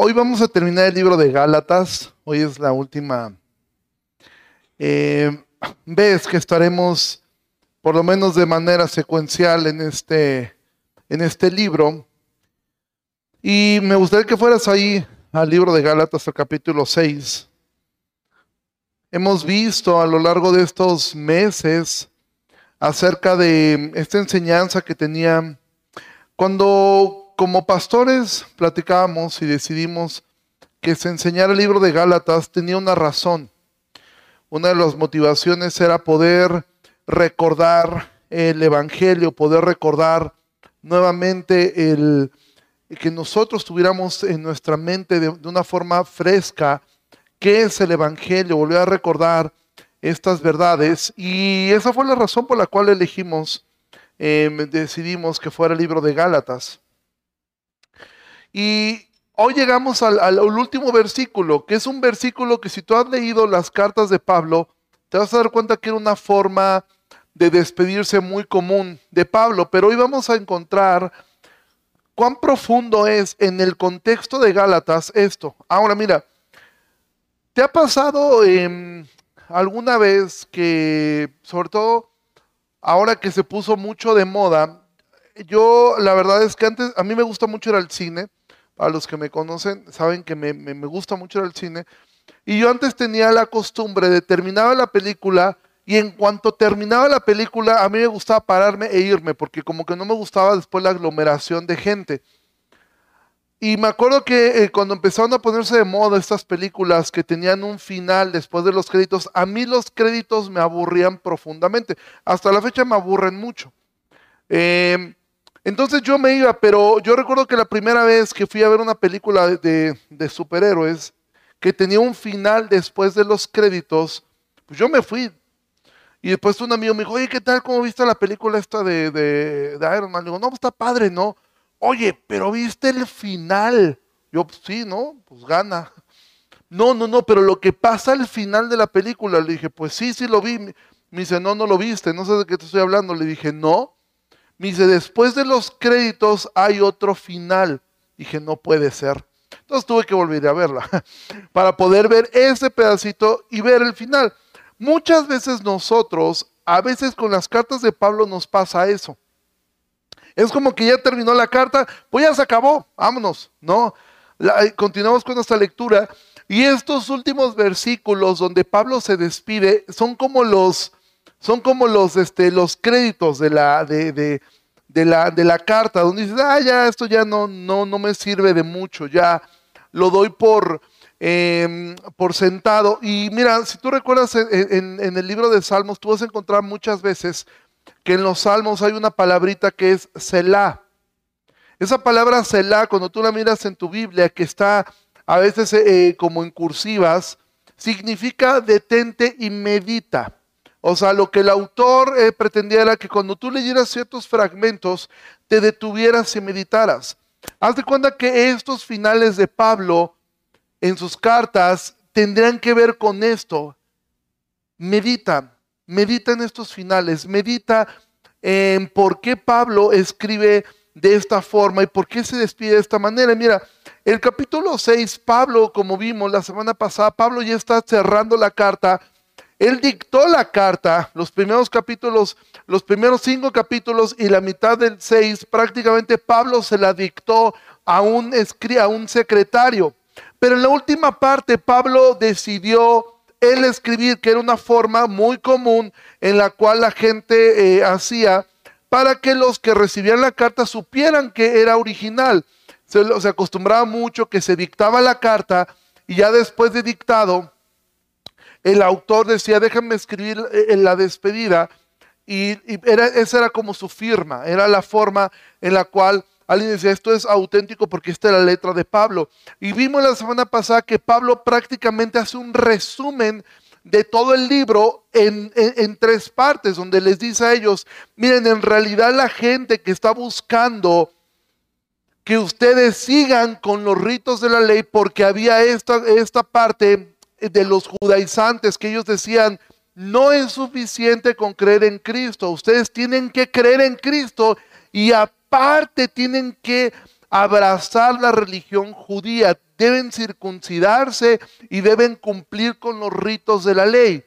Hoy vamos a terminar el libro de Gálatas. Hoy es la última eh, vez que estaremos, por lo menos de manera secuencial, en este, en este libro. Y me gustaría que fueras ahí al libro de Gálatas, al capítulo 6. Hemos visto a lo largo de estos meses acerca de esta enseñanza que tenía cuando como pastores platicábamos y decidimos que se enseñara el libro de Gálatas, tenía una razón. Una de las motivaciones era poder recordar el Evangelio, poder recordar nuevamente el que nosotros tuviéramos en nuestra mente de, una forma fresca qué es el Evangelio, volver a recordar estas verdades. Y esa fue la razón por la cual elegimos, eh, decidimos que fuera el libro de Gálatas. Y hoy llegamos al, último versículo, que es un versículo que si tú has leído las cartas de Pablo, te vas a dar cuenta que era una forma de despedirse muy común de Pablo, pero hoy vamos a encontrar cuán profundo es en el contexto de Gálatas esto. Ahora mira, ¿te ha pasado em, alguna vez que, sobre todo ahora que se puso mucho de moda, yo la verdad es que antes a mí me gusta mucho ir al cine, a los que me conocen saben que me, gusta mucho el cine. Y yo antes tenía la costumbre de terminar la película y en cuanto terminaba la película a mí me gustaba pararme e irme porque como que no me gustaba después la aglomeración de gente. Y me acuerdo que eh, cuando empezaron a ponerse de moda estas películas que tenían un final después de los créditos, a mí los créditos me aburrían profundamente. Hasta la fecha me aburren mucho. Eh, entonces yo me iba, pero yo recuerdo que la primera vez que fui a ver una película de, superhéroes que tenía un final después de los créditos, pues yo me fui. Y después un amigo me dijo, oye, ¿qué tal? ¿Cómo viste la película esta de, de, Iron Man? Le digo, no, pues está padre, ¿no? Oye, pero viste el final. Yo, pues sí, ¿no? Pues gana. No, no, no, pero lo que pasa al final de la película, le dije, pues sí, sí lo vi. Me dice, no, no lo viste, no sé de qué te estoy hablando. Le dije, no. Me dice, después de los créditos hay otro final. Dije, no puede ser. Entonces tuve que volver a verla para poder ver ese pedacito y ver el final. Muchas veces nosotros, a veces con las cartas de Pablo nos pasa eso. Es como que ya terminó la carta, pues ya se acabó, vámonos, ¿no? Eh, continuamos con nuestra lectura y estos últimos versículos donde Pablo se despide son como los, son como los, este, los créditos de la, de, de, la, de la carta, donde dices, ah, ya, esto ya no, no, no me sirve de mucho, ya lo doy por, em, por sentado. Y mira, si tú recuerdas en, en, el libro de Salmos, tú vas a encontrar muchas veces que en los Salmos hay una palabrita que es Selah. Esa palabra Selah, cuando tú la miras en tu Biblia, que está a veces eh, como en cursivas, significa detente y medita. O sea, lo que el autor eh, pretendía era que cuando tú leyeras ciertos fragmentos, te detuvieras y meditaras. Haz de cuenta que estos finales de Pablo en sus cartas tendrían que ver con esto. Medita, medita en estos finales, medita en por qué Pablo escribe de esta forma y por qué se despide de esta manera. Mira, el capítulo 6, Pablo, como vimos la semana pasada, Pablo ya está cerrando la carta él dictó la carta, los primeros capítulos, los primeros cinco capítulos y la mitad del seis, prácticamente Pablo se la dictó a un, a un secretario. Pero en la última parte Pablo decidió él escribir, que era una forma muy común en la cual la gente eh, hacía para que los que recibían la carta supieran que era original. Se, se acostumbraba mucho que se dictaba la carta y ya después de dictado el autor decía, déjenme escribir eh, en la despedida. Y, esa era como su firma, era la forma en la cual alguien decía, esto es auténtico porque esta es la letra de Pablo. Y vimos la semana pasada que Pablo prácticamente hace un resumen de todo el libro en, en, tres partes, donde les dice a ellos, miren, en realidad la gente que está buscando que ustedes sigan con los ritos de la ley, porque había esta, esta parte de los judaizantes que ellos decían, no es suficiente con creer en Cristo, ustedes tienen que creer en Cristo y aparte tienen que abrazar la religión judía, deben circuncidarse y deben cumplir con los ritos de la ley.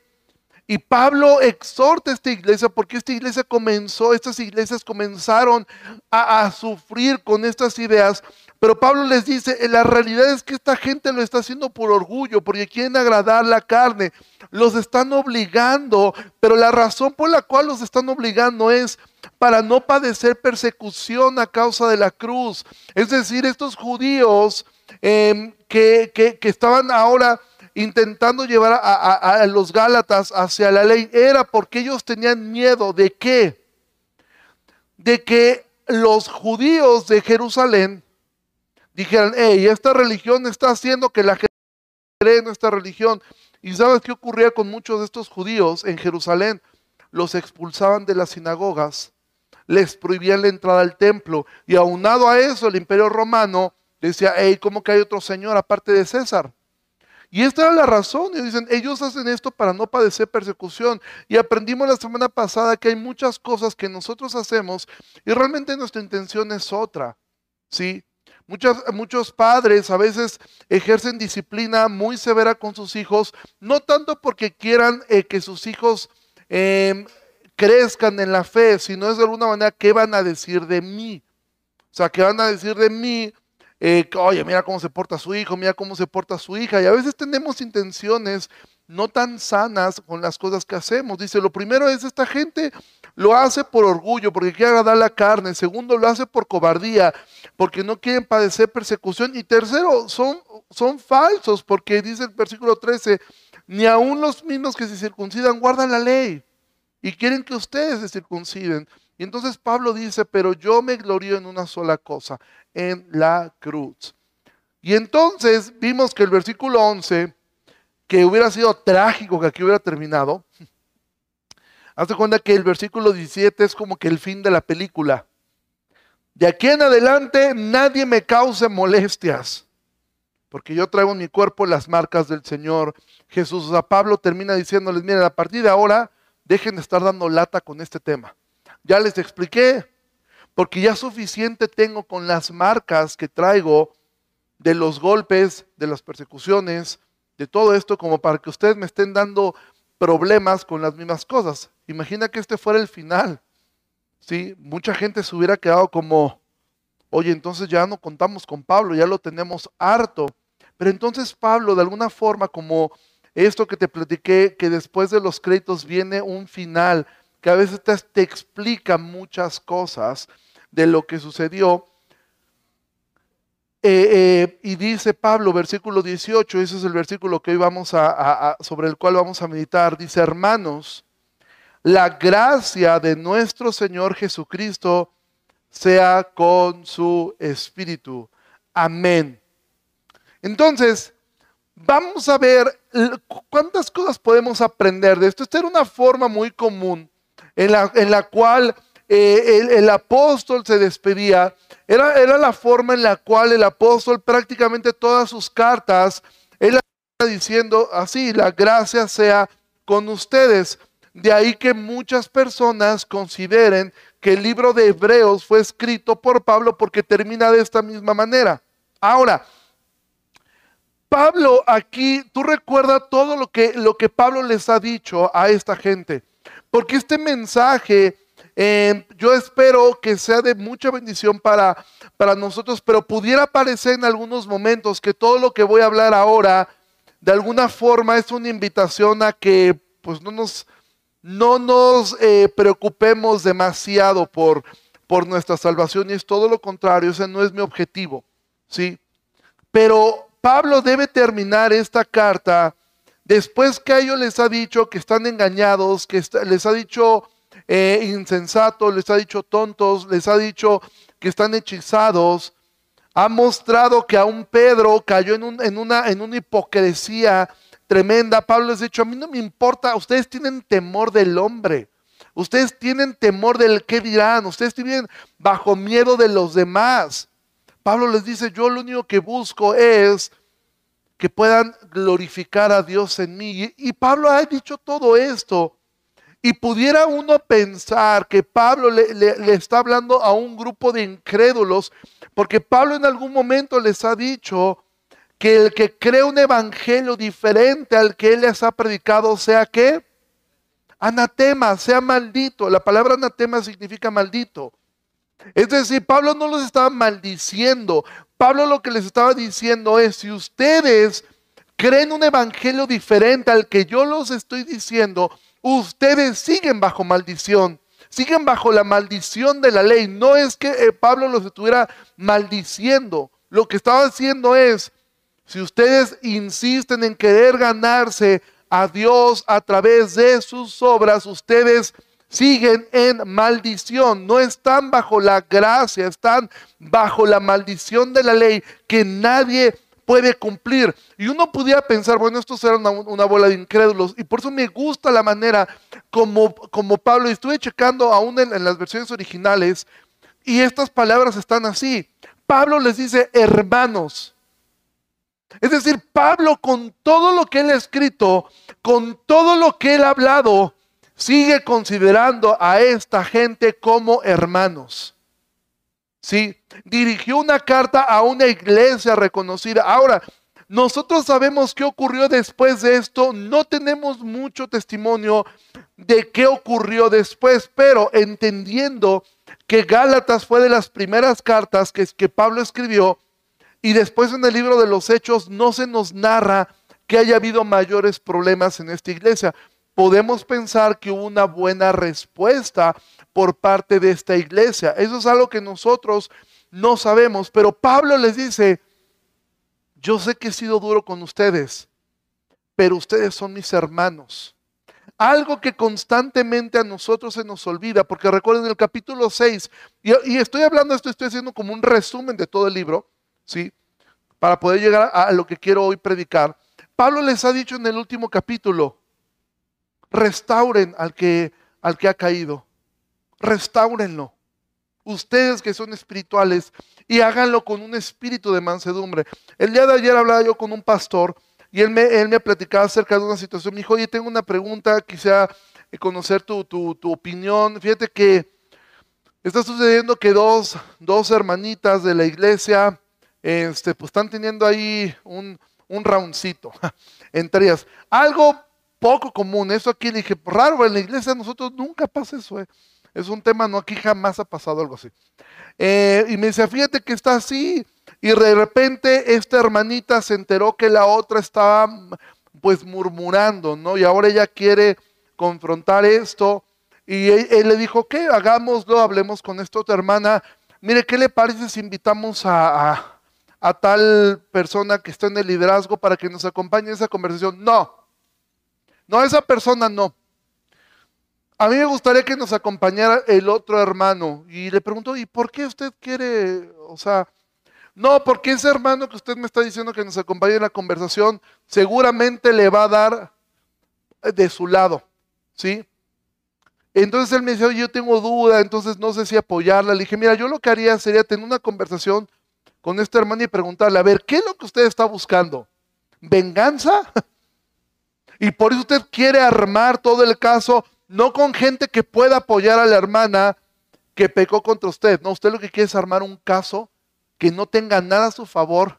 Y Pablo exhorta a esta iglesia porque esta iglesia comenzó, estas iglesias comenzaron a, sufrir con estas ideas. Pero Pablo les dice, la realidad es que esta gente lo está haciendo por orgullo, porque quieren agradar la carne. Los están obligando, pero la razón por la cual los están obligando es para no padecer persecución a causa de la cruz. Es decir, estos judíos em, que, que estaban ahora intentando llevar a, los Gálatas hacia la ley era porque ellos tenían miedo de qué? De que los judíos de Jerusalén dijeran, hey, esta religión está haciendo que la gente cree en esta religión. ¿Y sabes qué ocurría con muchos de estos judíos en Jerusalén? Los expulsaban de las sinagogas, les prohibían la entrada al templo y aunado a eso el imperio romano decía, hey, ¿cómo que hay otro señor aparte de César? Y esta era la razón. Y dicen, ellos hacen esto para no padecer persecución. Y aprendimos la semana pasada que hay muchas cosas que nosotros hacemos y realmente nuestra intención es otra. ¿Sí? Muchos, muchos padres a veces ejercen disciplina muy severa con sus hijos, no tanto porque quieran eh, que sus hijos em, crezcan en la fe, sino es de alguna manera qué van a decir de mí. O sea, qué van a decir de mí eh, oye, mira cómo se porta su hijo, mira cómo se porta su hija. Y a veces tenemos intenciones no tan sanas con las cosas que hacemos. Dice, lo primero es, esta gente lo hace por orgullo, porque quiere agradar la carne. Segundo, lo hace por cobardía, porque no quieren padecer persecución. Y tercero, son, son falsos, porque dice el versículo 13, ni aun los mismos que se circuncidan guardan la ley y quieren que ustedes se circunciden. Y entonces Pablo dice, pero yo me glorío en una sola cosa, en la cruz. Y entonces vimos que el versículo 11, que hubiera sido trágico que aquí hubiera terminado, hazte cuenta que el versículo 17 es como que el fin de la película. De aquí en adelante nadie me cause molestias, porque yo traigo en mi cuerpo las marcas del Señor Jesús. Sea, Pablo termina diciéndoles, miren, a partir de ahora dejen de estar dando lata con este tema. Ya les expliqué, porque ya suficiente tengo con las marcas que traigo de los golpes, de las persecuciones, de todo esto, como para que ustedes me estén dando problemas con las mismas cosas. Imagina que este fuera el final. ¿sí? Mucha gente se hubiera quedado como, oye, entonces ya no contamos con Pablo, ya lo tenemos harto. Pero entonces Pablo, de alguna forma, como esto que te platiqué, que después de los créditos viene un final, que a veces te, explica muchas cosas de lo que sucedió. Eh, eh, y dice Pablo, versículo 18, ese es el versículo que hoy vamos a, sobre el cual vamos a meditar. Dice, hermanos, la gracia de nuestro Señor Jesucristo sea con su espíritu. Amén. Entonces, vamos a ver cuántas cosas podemos aprender de esto. Esta era una forma muy común en la, cual eh, el, apóstol se despedía, era, la forma en la cual el apóstol prácticamente todas sus cartas, él diciendo así, la gracia sea con ustedes. De ahí que muchas personas consideren que el libro de Hebreos fue escrito por Pablo porque termina de esta misma manera. Ahora, Pablo aquí, tú recuerdas todo lo que, lo que Pablo les ha dicho a esta gente. Porque este mensaje eh, yo espero que sea de mucha bendición para, para nosotros, pero pudiera parecer en algunos momentos que todo lo que voy a hablar ahora, de alguna forma es una invitación a que pues no nos, no nos eh, preocupemos demasiado por, por nuestra salvación y es todo lo contrario, ese no es mi objetivo, ¿sí? Pero Pablo debe terminar esta carta Después que a ellos les ha dicho que están engañados, que les ha dicho eh, insensatos, les ha dicho tontos, les ha dicho que están hechizados, ha mostrado que aún Pedro cayó en, una, en una hipocresía tremenda. Pablo les ha dicho, a mí no me importa, ustedes tienen temor del hombre. Ustedes tienen temor del qué dirán, ustedes tienen bajo miedo de los demás. Pablo les dice, yo lo único que busco es que puedan glorificar a Dios en mí. Y, Pablo ha dicho todo esto Y pudiera uno pensar que Pablo le, está hablando a un grupo de incrédulos, porque Pablo en algún momento les ha dicho que el que cree un evangelio diferente al que él les ha predicado sea que anatema, sea maldito. La palabra anatema significa maldito. Es decir, Pablo no los estaba maldiciendo. Pablo lo que les estaba diciendo es, si ustedes creen un evangelio diferente al que yo los estoy diciendo, ustedes siguen bajo maldición, siguen bajo la maldición de la ley. No es que eh, Pablo los estuviera maldiciendo, lo que estaba haciendo es, si ustedes insisten en querer ganarse a Dios a través de sus obras, ustedes siguen en maldición, no están bajo la gracia, están bajo la maldición de la ley que nadie puede cumplir. Y uno podía pensar, bueno, esto será una, bola de incrédulos. Y por eso me gusta la manera como, como Pablo, y estuve checando aún en, en las versiones originales, y estas palabras están así. Pablo les dice hermanos. Es decir, Pablo con todo lo que él ha escrito, con todo lo que él ha hablado, sigue considerando a esta gente como hermanos. ¿Sí? Dirigió una carta a una iglesia reconocida. Ahora, nosotros sabemos qué ocurrió después de esto. No tenemos mucho testimonio de qué ocurrió después, pero entendiendo que Gálatas fue de las primeras cartas que, que Pablo escribió, y después en el libro de los Hechos no se nos narra que haya habido mayores problemas en esta iglesia. Podemos pensar que hubo una buena respuesta por parte de esta iglesia. Eso es algo que nosotros no sabemos, pero Pablo les dice, yo sé que he sido duro con ustedes, pero ustedes son mis hermanos. Algo que constantemente a nosotros se nos olvida, porque recuerden el capítulo 6, y, estoy hablando esto, estoy haciendo como un resumen de todo el libro, ¿sí? Para poder llegar a lo que quiero hoy predicar. Pablo les ha dicho en el último capítulo, restauren al que, al que ha caído restáurenlo. Ustedes que son espirituales y háganlo con un espíritu de mansedumbre. El día de ayer hablaba yo con un pastor y él me, él me platicaba acerca de una situación. Me dijo, oye, tengo una pregunta, quisiera conocer tu, opinión. Fíjate que está sucediendo que dos, dos hermanitas de la iglesia este, pues están teniendo ahí un, un entre ellas. Algo poco común, eso aquí le dije, raro, en la iglesia nosotros nunca pasa eso. Eh. Es un tema, no, aquí jamás ha pasado algo así. Eh, y me dice, fíjate que está así. Y de repente esta hermanita se enteró que la otra estaba pues murmurando, ¿no? Y ahora ella quiere confrontar esto. Y él, le dijo, ¿qué? Hagámoslo, hablemos con esta otra hermana. Mire, ¿qué le parece si invitamos a, a tal persona que está en el liderazgo para que nos acompañe en esa conversación? No. No, esa persona no. A mí me gustaría que nos acompañara el otro hermano. Y le pregunto, ¿y por qué usted quiere, o sea, no, porque ese hermano que usted me está diciendo que nos acompañe en la conversación, seguramente le va a dar de su lado, ¿sí? Entonces él me dice, yo tengo duda, entonces no sé si apoyarla. Le dije, mira, yo lo que haría sería tener una conversación con este hermano y preguntarle, a ver, ¿qué es lo que usted está buscando? ¿Venganza? y por eso usted quiere armar todo el caso no con gente que pueda apoyar a la hermana que pecó contra usted. No, usted lo que quiere es armar un caso que no tenga nada a su favor.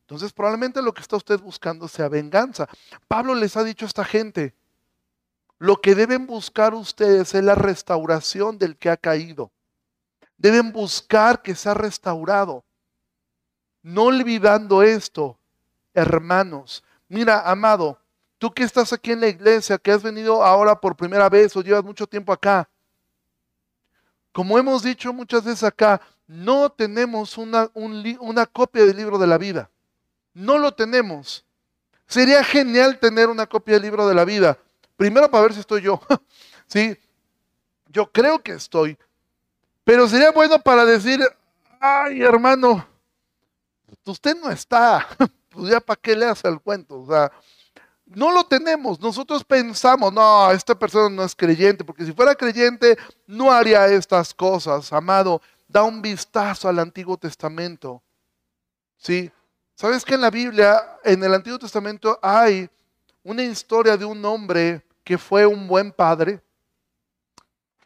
Entonces probablemente lo que está usted buscando sea venganza. Pablo les ha dicho a esta gente, lo que deben buscar ustedes es la restauración del que ha caído. Deben buscar que sea restaurado. No olvidando esto, hermanos. Mira, amado, Tú que estás aquí en la iglesia, que has venido ahora por primera vez o llevas mucho tiempo acá. Como hemos dicho muchas veces acá, no tenemos una, copia del libro de la vida. No lo tenemos. Sería genial tener una copia del libro de la vida. Primero para ver si estoy yo. sí, yo creo que estoy. Pero sería bueno para decir, ay hermano, usted no está. pues ya para qué le hace el cuento. O sea, no lo tenemos. Nosotros pensamos, no, esta persona no es creyente, porque si fuera creyente no haría estas cosas. Amado, da un vistazo al Antiguo Testamento. ¿Sí? ¿Sabes que en la Biblia, en el Antiguo Testamento, hay una historia de un hombre que fue un buen padre?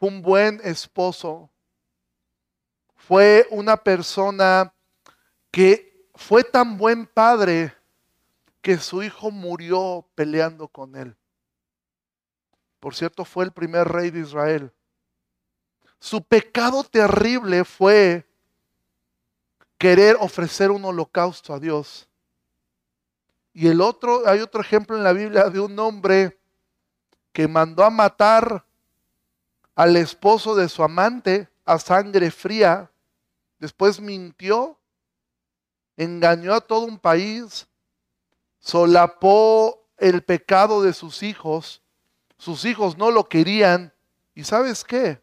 un buen esposo, fue una persona que fue tan buen padre que su hijo murió peleando con él. Por cierto, fue el primer rey de Israel. Su pecado terrible fue querer ofrecer un holocausto a Dios. Y el otro, hay otro ejemplo en la Biblia de un hombre que mandó a matar al esposo de su amante a sangre fría, después mintió, engañó a todo un país, solapó el pecado de sus hijos, sus hijos no lo querían, y ¿sabes qué?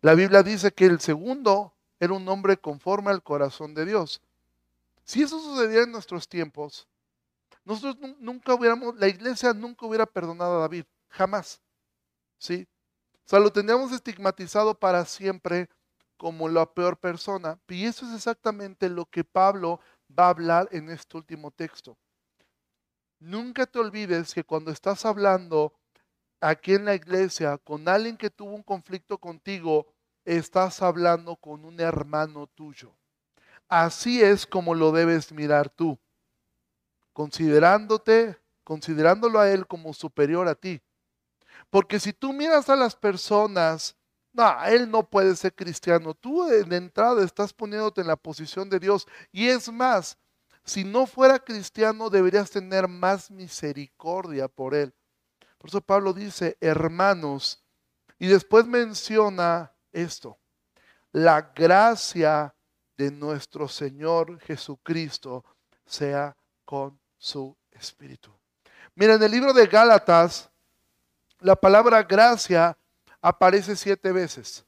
La Biblia dice que el segundo era un hombre conforme al corazón de Dios. Si eso sucediera en nuestros tiempos, nosotros nunca hubiéramos, la iglesia nunca hubiera perdonado a David, jamás. ¿Sí? O sea, lo tendríamos estigmatizado para siempre como la peor persona. Y eso es exactamente lo que Pablo va a hablar en este último texto. Nunca te olvides que cuando estás hablando aquí en la iglesia con alguien que tuvo un conflicto contigo, estás hablando con un hermano tuyo. Así es como lo debes mirar tú, considerándote, considerándolo a él como superior a ti. Porque si tú miras a las personas, no, él no puede ser cristiano. Tú de entrada estás poniéndote en la posición de Dios. Y es más, si no fuera cristiano deberías tener más misericordia por él. Por eso Pablo dice, hermanos, y después menciona esto, la gracia de nuestro Señor Jesucristo sea con su espíritu. Mira, en el libro de Gálatas, la palabra gracia aparece siete veces.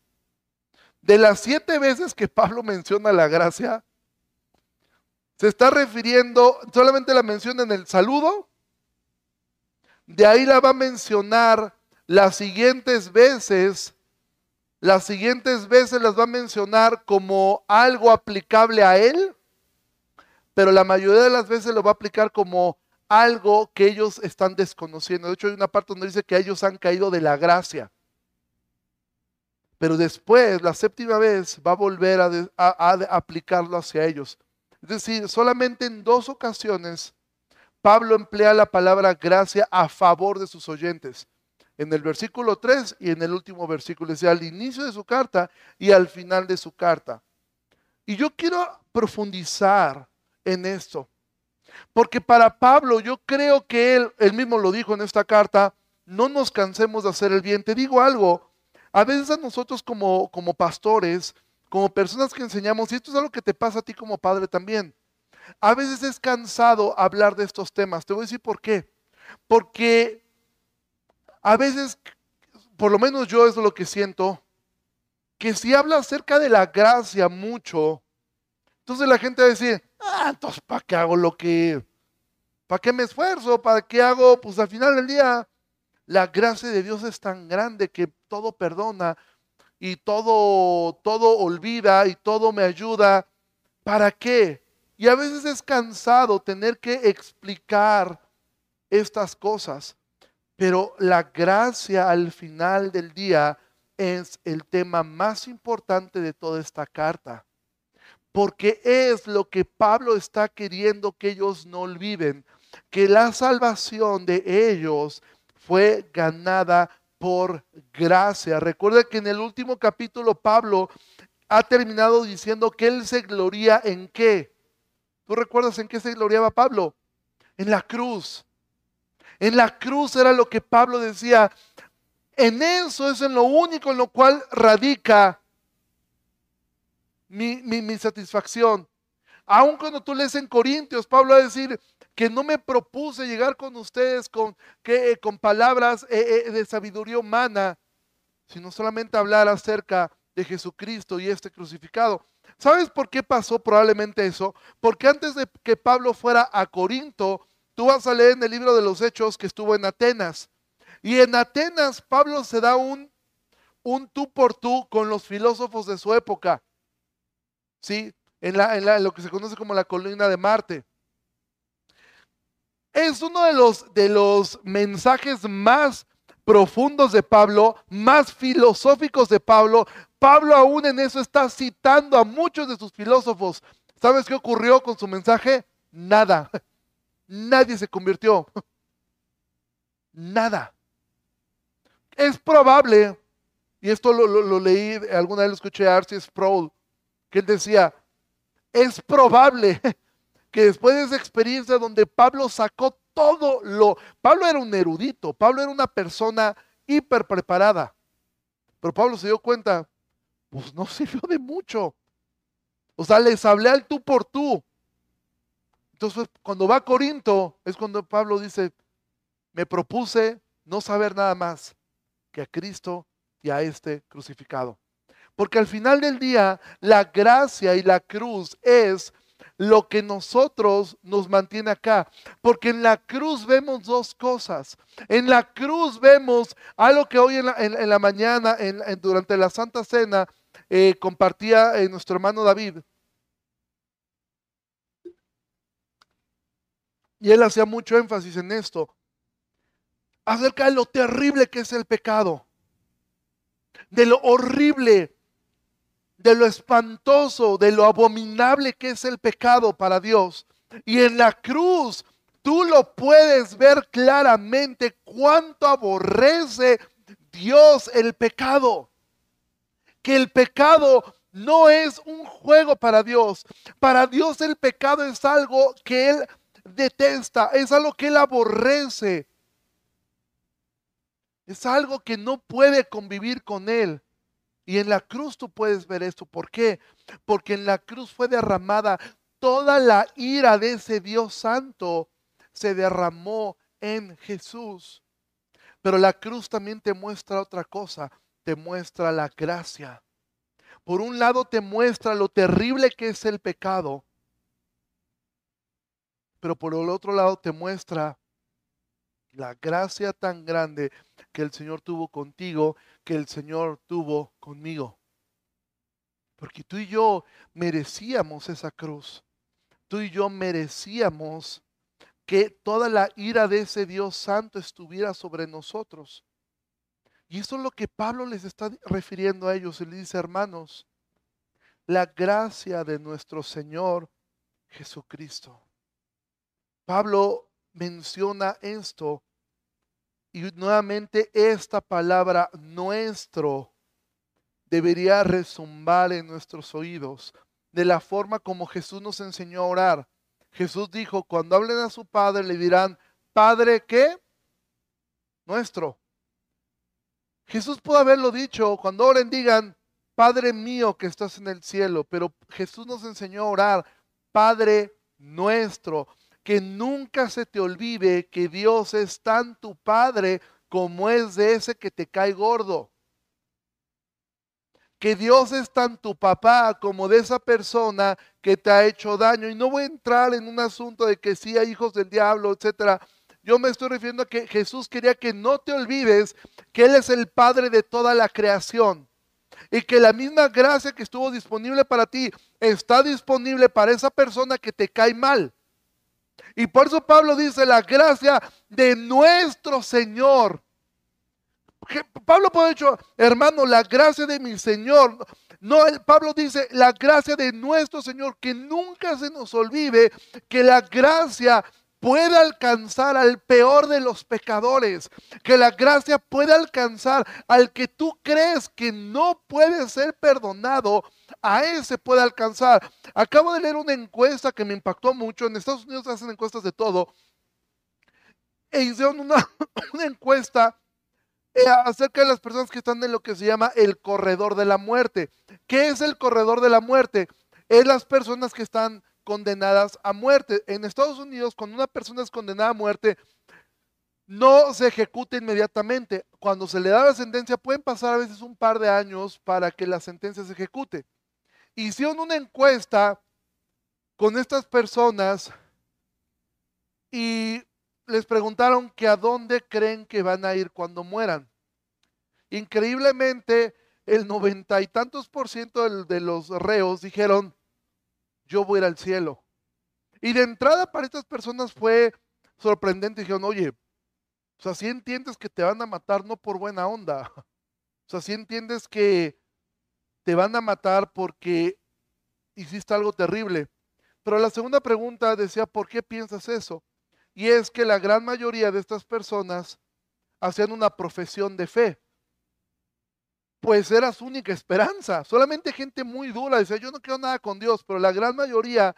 De las siete veces que Pablo menciona la gracia, se está refiriendo, solamente la menciona en el saludo, de ahí la va a mencionar las siguientes veces las siguientes veces las va a mencionar como algo aplicable a él, pero la mayoría de las veces lo va a aplicar como algo que ellos están desconociendo. De hecho, hay una parte donde dice que ellos han caído de la gracia. Pero después, la séptima vez, va a volver a, aplicarlo hacia ellos. Es decir, solamente en dos ocasiones Pablo emplea la palabra gracia a favor de sus oyentes en el versículo 3 y en el último versículo, es decir, al inicio de su carta y al final de su carta. Y yo quiero profundizar en esto, porque para Pablo yo creo que él, él mismo lo dijo en esta carta, no nos cansemos de hacer el bien. Te digo algo, a veces a nosotros como, como pastores, como personas que enseñamos, y esto es algo que te pasa a ti como padre también, a veces es cansado hablar de estos temas. Te voy a decir por qué. Porque a veces, por lo menos yo es lo que siento, que si habla acerca de la gracia mucho, entonces la gente va a decir, ah, entonces ¿para qué hago lo que, para qué me esfuerzo? ¿Para qué hago? Pues al final del día, la gracia de Dios es tan grande que todo perdona y todo, todo olvida y todo me ayuda. ¿Para qué? Y a veces es cansado tener que explicar estas cosas. Pero la gracia al final del día es el tema más importante de toda esta carta. Porque es lo que Pablo está queriendo que ellos no olviden. Que la salvación de ellos fue ganada por gracia. Recuerda que en el último capítulo Pablo ha terminado diciendo que él se gloria en qué. ¿Tú recuerdas en qué se gloriaba Pablo? En la cruz. En la cruz era lo que Pablo decía. En eso es en lo único en lo cual radica mi, satisfacción. Aun cuando tú lees en Corintios, Pablo va a decir que no me propuse llegar con ustedes con, que, eh, con palabras eh, eh, de sabiduría humana, sino solamente hablar acerca de Jesucristo y este crucificado. ¿Sabes por qué pasó probablemente eso? Porque antes de que Pablo fuera a Corinto, Tú vas a leer en el libro de los Hechos que estuvo en Atenas. Y en Atenas Pablo se da un, un tú por tú con los filósofos de su época. ¿Sí? En, la, en, lo que se conoce como la colina de Marte. Es uno de los, de los mensajes más profundos de Pablo, más filosóficos de Pablo. Pablo aún en eso está citando a muchos de sus filósofos. ¿Sabes qué ocurrió con su mensaje? Nada. Nadie se convirtió. Nada. Es probable, y esto lo, leí, alguna vez lo escuché a Arcis Sproul, que él decía, es probable que después de esa experiencia donde Pablo sacó todo lo... Pablo era un erudito, Pablo era una persona hiper preparada, pero Pablo se dio cuenta, pues no sirvió de mucho. O sea, les hablé al tú por tú. Entonces, cuando va a Corinto, es cuando Pablo dice, me propuse no saber nada más que a Cristo y a este crucificado. Porque al final del día, la gracia y la cruz es lo que nosotros nos mantiene acá. Porque en la cruz vemos dos cosas. En la cruz vemos algo que hoy en la, mañana, durante la Santa Cena, eh, compartía eh, nuestro hermano David. Y él hacía mucho énfasis en esto, acerca de lo terrible que es el pecado, de lo horrible de lo espantoso, de lo abominable que es el pecado para Dios. Y en la cruz tú lo puedes ver claramente cuánto aborrece Dios el pecado. Que el pecado no es un juego para Dios. Para Dios el pecado es algo que Él detesta, es algo que Él aborrece. Es algo que no puede convivir con Él. Y en la cruz tú puedes ver esto. ¿Por qué? Porque en la cruz fue derramada toda la ira de ese Dios santo. Se derramó en Jesús. Pero la cruz también te muestra otra cosa. Te muestra la gracia. Por un lado te muestra lo terrible que es el pecado. Pero por el otro lado te muestra la gracia tan grande que el Señor tuvo contigo, que el Señor tuvo conmigo. Porque tú y yo merecíamos esa cruz. Tú y yo merecíamos que toda la ira de ese Dios santo estuviera sobre nosotros. Y eso es lo que Pablo les está refiriendo a ellos. Y le dice, hermanos, la gracia de nuestro Señor Jesucristo. Pablo menciona esto y nuevamente esta palabra nuestro debería resumbar en nuestros oídos de la forma como Jesús nos enseñó a orar. Jesús dijo, cuando hablen a su Padre le dirán, Padre, ¿qué? Nuestro. Jesús pudo haberlo dicho, cuando oren digan, Padre mío que estás en el cielo, pero Jesús nos enseñó a orar, Padre nuestro que nunca se te olvide que Dios es tan tu Padre como es de ese que te cae gordo. Que Dios es tan tu papá como de esa persona que te ha hecho daño. Y no voy a entrar en un asunto de que sí hay hijos del diablo, etcétera. Yo me estoy refiriendo a que Jesús quería que no te olvides que Él es el Padre de toda la creación y que la misma gracia que estuvo disponible para ti está disponible para esa persona que te cae mal. Y por eso Pablo dice la gracia de nuestro Señor. Pablo puede dicho, hermano, la gracia de mi Señor. No, Pablo dice la gracia de nuestro Señor, que nunca se nos olvide que la gracia puede alcanzar al peor de los pecadores, que la gracia puede alcanzar al que tú crees que no puede ser perdonado, a ese puede alcanzar. Acabo de leer una encuesta que me impactó mucho, en Estados Unidos hacen encuestas de todo, e hicieron una, encuesta eh, acerca de las personas que están en lo que se llama el corredor de la muerte. ¿Qué es el corredor de la muerte? Es las personas que están condenadas a muerte. En Estados Unidos, cuando una persona es condenada a muerte, no se ejecuta inmediatamente. Cuando se le da la sentencia, pueden pasar a veces un par de años para que la sentencia se ejecute. Hicieron una encuesta con estas personas y les preguntaron que a dónde creen que van a ir cuando mueran. Increíblemente, el noventa y tantos por ciento de los reos dijeron, yo voy a ir al cielo. Y de entrada para estas personas fue sorprendente. Dijeron, oye, O sea, si entiendes que te van a matar no por buena onda. O sea, si entiendes que te van a matar porque hiciste algo terrible. Pero la segunda pregunta decía, ¿por qué piensas eso? Y es que la gran mayoría de estas personas hacían una profesión de fe. Pues era su única esperanza. Solamente gente muy dura decía, yo no quiero nada con Dios, pero la gran mayoría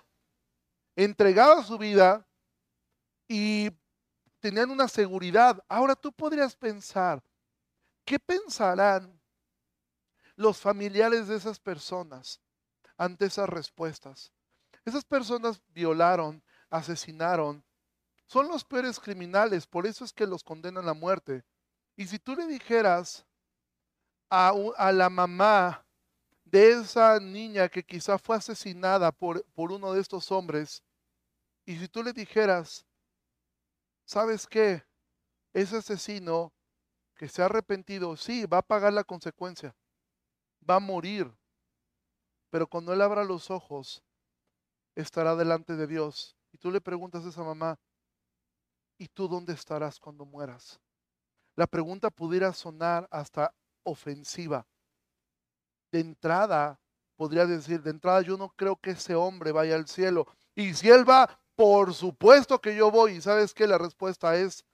entregaba su vida y tenían una seguridad. Ahora tú podrías pensar, ¿qué pensarán los familiares de esas personas ante esas respuestas? Esas personas violaron, asesinaron, son los peores criminales, por eso es que los condenan a muerte. Y si tú le dijeras a, a la mamá de esa niña que quizá fue asesinada por, por uno de estos hombres, y si tú le dijeras, ¿sabes qué? Ese asesino que se ha arrepentido, sí, va a pagar la consecuencia, va a morir, pero cuando él abra los ojos, estará delante de Dios. Y tú le preguntas a esa mamá, ¿y tú dónde estarás cuando mueras? La pregunta pudiera sonar hasta ofensiva. De entrada, podría decir, de entrada yo no creo que ese hombre vaya al cielo. Y si él va, por supuesto que yo voy. Y sabes que la respuesta es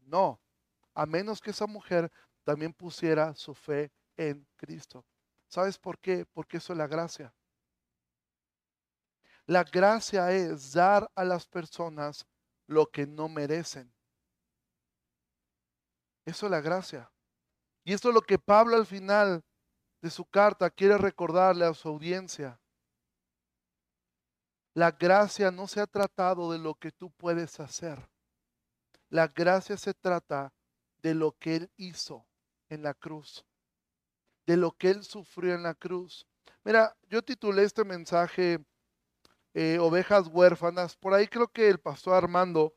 no, a menos que esa mujer también pusiera su fe en Cristo. ¿Sabes por qué? Porque eso es la gracia. La gracia es dar a las personas lo que no merecen. Eso es la gracia. Y esto es lo que Pablo al final de su carta quiere recordarle a su audiencia. La gracia no se ha tratado de lo que tú puedes hacer. La gracia se trata de lo que Él hizo en la cruz, de lo que Él sufrió en la cruz. Mira, yo titulé este mensaje eh, Ovejas Huérfanas. Por ahí creo que el pastor Armando,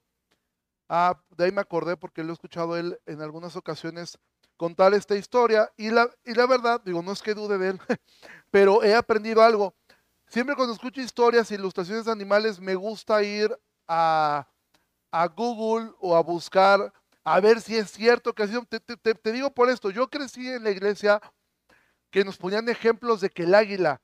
ah, de ahí me acordé porque lo he escuchado él en algunas ocasiones contar esta historia y la, y la verdad, digo, no es que dude de él, pero he aprendido algo. Siempre cuando escucho historias e ilustraciones de animales, me gusta ir a, Google o a buscar a ver si es cierto que así. Te, te, digo por esto, yo crecí en la iglesia que nos ponían ejemplos de que el águila,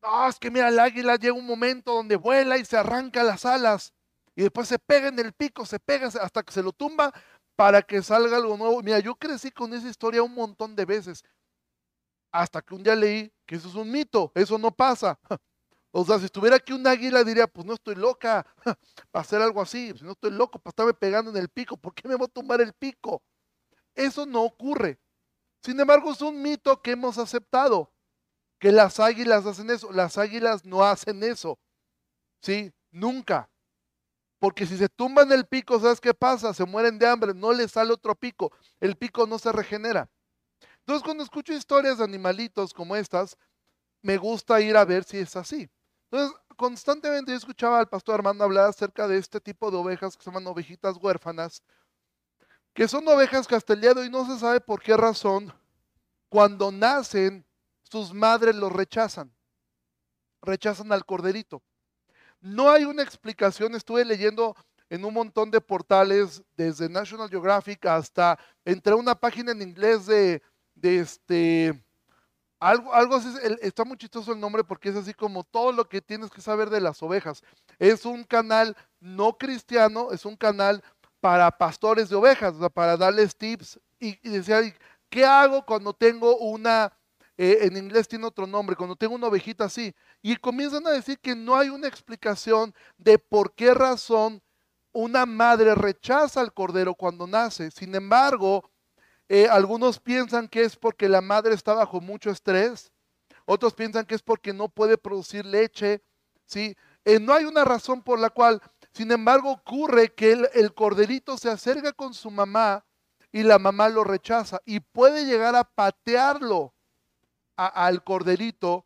no, es que mira, el águila llega un momento donde vuela y se arranca las alas y después se pega en el pico, se pega hasta que se lo tumba para que salga algo nuevo. Mira, yo crecí con esa historia un montón de veces hasta que un día leí que eso es un mito, eso no pasa. O sea, si estuviera aquí un águila diría, pues no estoy loca para hacer algo así, si no estoy loco para estarme pegando en el pico, ¿por qué me voy a tumbar el pico? Eso no ocurre. Sin embargo, es un mito que hemos aceptado, que las águilas hacen eso. Las águilas no hacen eso. ¿Sí? Nunca. Porque si se tumban el pico, ¿sabes qué pasa? Se mueren de hambre, no les sale otro pico. El pico no se regenera. Entonces, cuando escucho historias de animalitos como estas, me gusta ir a ver si es así. Entonces, constantemente yo escuchaba al pastor Armando hablar acerca de este tipo de ovejas que se llaman ovejitas huérfanas, que son ovejas de hoy no se sabe por qué razón, cuando nacen, sus madres los rechazan. Rechazan al corderito. No hay una explicación, estuve leyendo en un montón de portales, desde National Geographic hasta, entré una página en inglés de este, algo, algo así, está muy chistoso el nombre porque es así como todo lo que tienes que saber de las ovejas. Es un canal no cristiano, es un canal para pastores de ovejas, para darles tips y, decía, ¿qué hago cuando tengo una, eh, en inglés tiene otro nombre, cuando tengo una ovejita así? Y comienzan a decir que no hay una explicación de por qué razón una madre rechaza al cordero cuando nace. Sin embargo, eh, algunos piensan que es porque la madre está bajo mucho estrés, otros piensan que es porque no puede producir leche, ¿sí? Eh, no hay una razón por la cual, sin embargo, ocurre que el, corderito se acerca con su mamá y la mamá lo rechaza y puede llegar a patearlo al corderito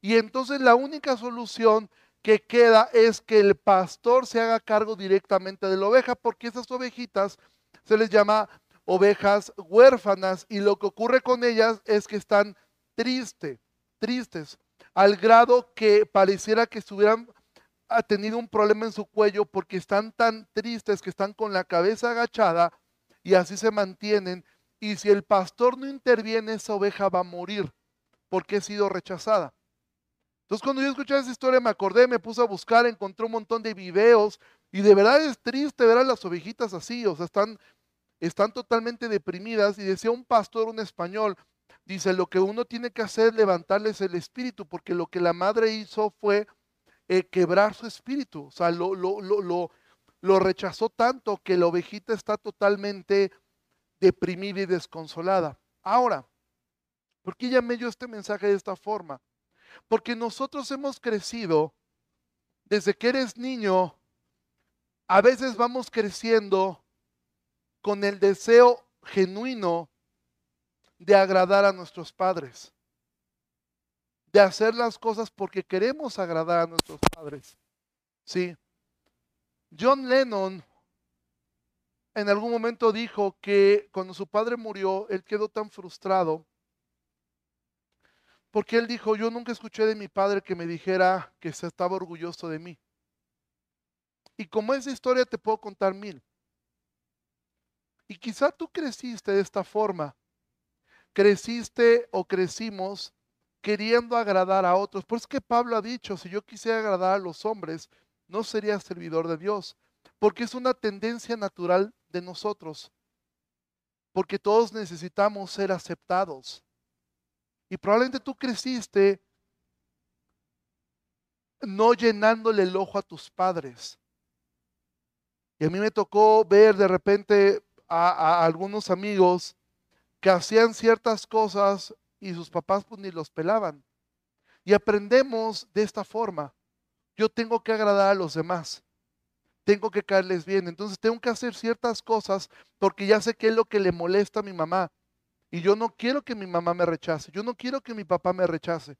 y entonces la única solución que queda es que el pastor se haga cargo directamente de la oveja porque esas ovejitas se les llama ovejas huérfanas y lo que ocurre con ellas es que están tristes, tristes, al grado que pareciera que estuvieran ha un problema en su cuello porque están tan tristes que están con la cabeza agachada y así se mantienen. Y si el pastor no interviene, esa oveja va a morir porque ha sido rechazada. Entonces cuando yo escuché esa historia me acordé, me puse a buscar, encontré un montón de videos y de verdad es triste ver a las ovejitas así, o sea, están, están totalmente deprimidas y decía un pastor, un español, dice, lo que uno tiene que hacer es levantarles el espíritu, porque lo que la madre hizo fue eh, quebrar su espíritu, o sea, lo, lo, lo, lo rechazó tanto que la ovejita está totalmente deprimida y desconsolada. Ahora, ¿por qué llamé yo este mensaje de esta forma? Porque nosotros hemos crecido desde que eres niño, a veces vamos creciendo con el deseo genuino de agradar a nuestros padres, de hacer las cosas porque queremos agradar a nuestros padres. Sí. John Lennon en algún momento dijo que cuando su padre murió, él quedó tan frustrado porque él dijo, yo nunca escuché de mi padre que me dijera que se estaba orgulloso de mí. Y como esa historia te puedo contar mil. Y quizá tú creciste de esta forma. Creciste o crecimos queriendo agradar a otros. Por eso que Pablo ha dicho, si yo quisiera agradar a los hombres, no sería servidor de Dios. Porque es una tendencia natural de nosotros. Porque todos necesitamos ser aceptados. Y probablemente tú creciste no llenándole el ojo a tus padres. Y a mí me tocó ver de repente a, algunos amigos que hacían ciertas cosas y sus papás pues ni los pelaban. Y aprendemos de esta forma. Yo tengo que agradar a los demás. Tengo que caerles bien. Entonces tengo que hacer ciertas cosas porque ya sé qué es lo que le molesta a mi mamá. Y yo no quiero que mi mamá me rechace. Yo no quiero que mi papá me rechace.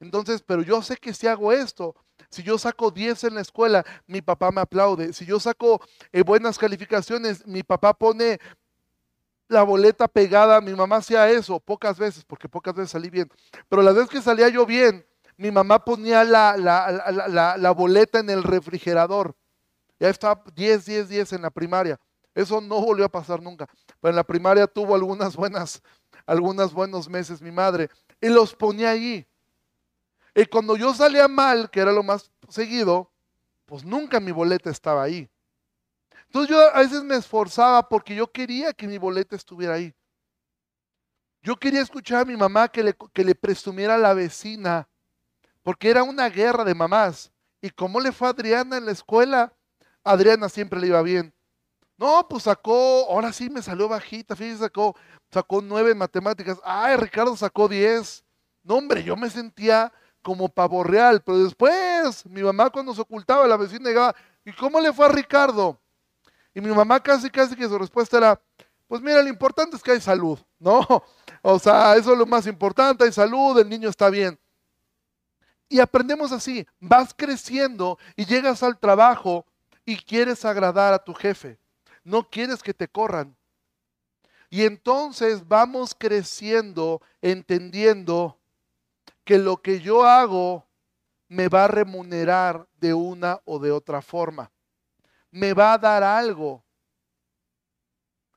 Entonces, pero yo sé que si hago esto, si yo saco 10 en la escuela, mi papá me aplaude. Si yo saco eh, buenas calificaciones, mi papá pone la boleta pegada. Mi mamá hacía eso pocas veces, porque pocas veces salí bien. Pero las veces que salía yo bien, mi mamá ponía la, la, boleta en el refrigerador. Ya estaba 10, 10, 10 en la primaria. Eso no volvió a pasar nunca. Pero en la primaria tuvo algunas buenas, algunos buenos meses mi madre. Y los ponía allí. Y cuando yo salía mal, que era lo más seguido, pues nunca mi boleta estaba ahí. Entonces yo a veces me esforzaba porque yo quería que mi boleta estuviera ahí. Yo quería escuchar a mi mamá que le, que le presumiera a la vecina, porque era una guerra de mamás. Y cómo le fue a Adriana en la escuela, Adriana siempre le iba bien. No, pues sacó, ahora sí me salió bajita, fíjese, sacó, sacó nueve en matemáticas. Ay, Ricardo sacó diez. No, hombre, yo me sentía como pavo real, pero después mi mamá cuando se ocultaba, la vecina llegaba, ¿y cómo le fue a Ricardo? Y mi mamá casi, casi que su respuesta era, pues mira, lo importante es que hay salud, ¿no? O sea, eso es lo más importante, hay salud, el niño está bien. Y aprendemos así, vas creciendo y llegas al trabajo y quieres agradar a tu jefe no quieres que te corran. Y entonces vamos creciendo entendiendo que lo que yo hago me va a remunerar de una o de otra forma. Me va a dar algo.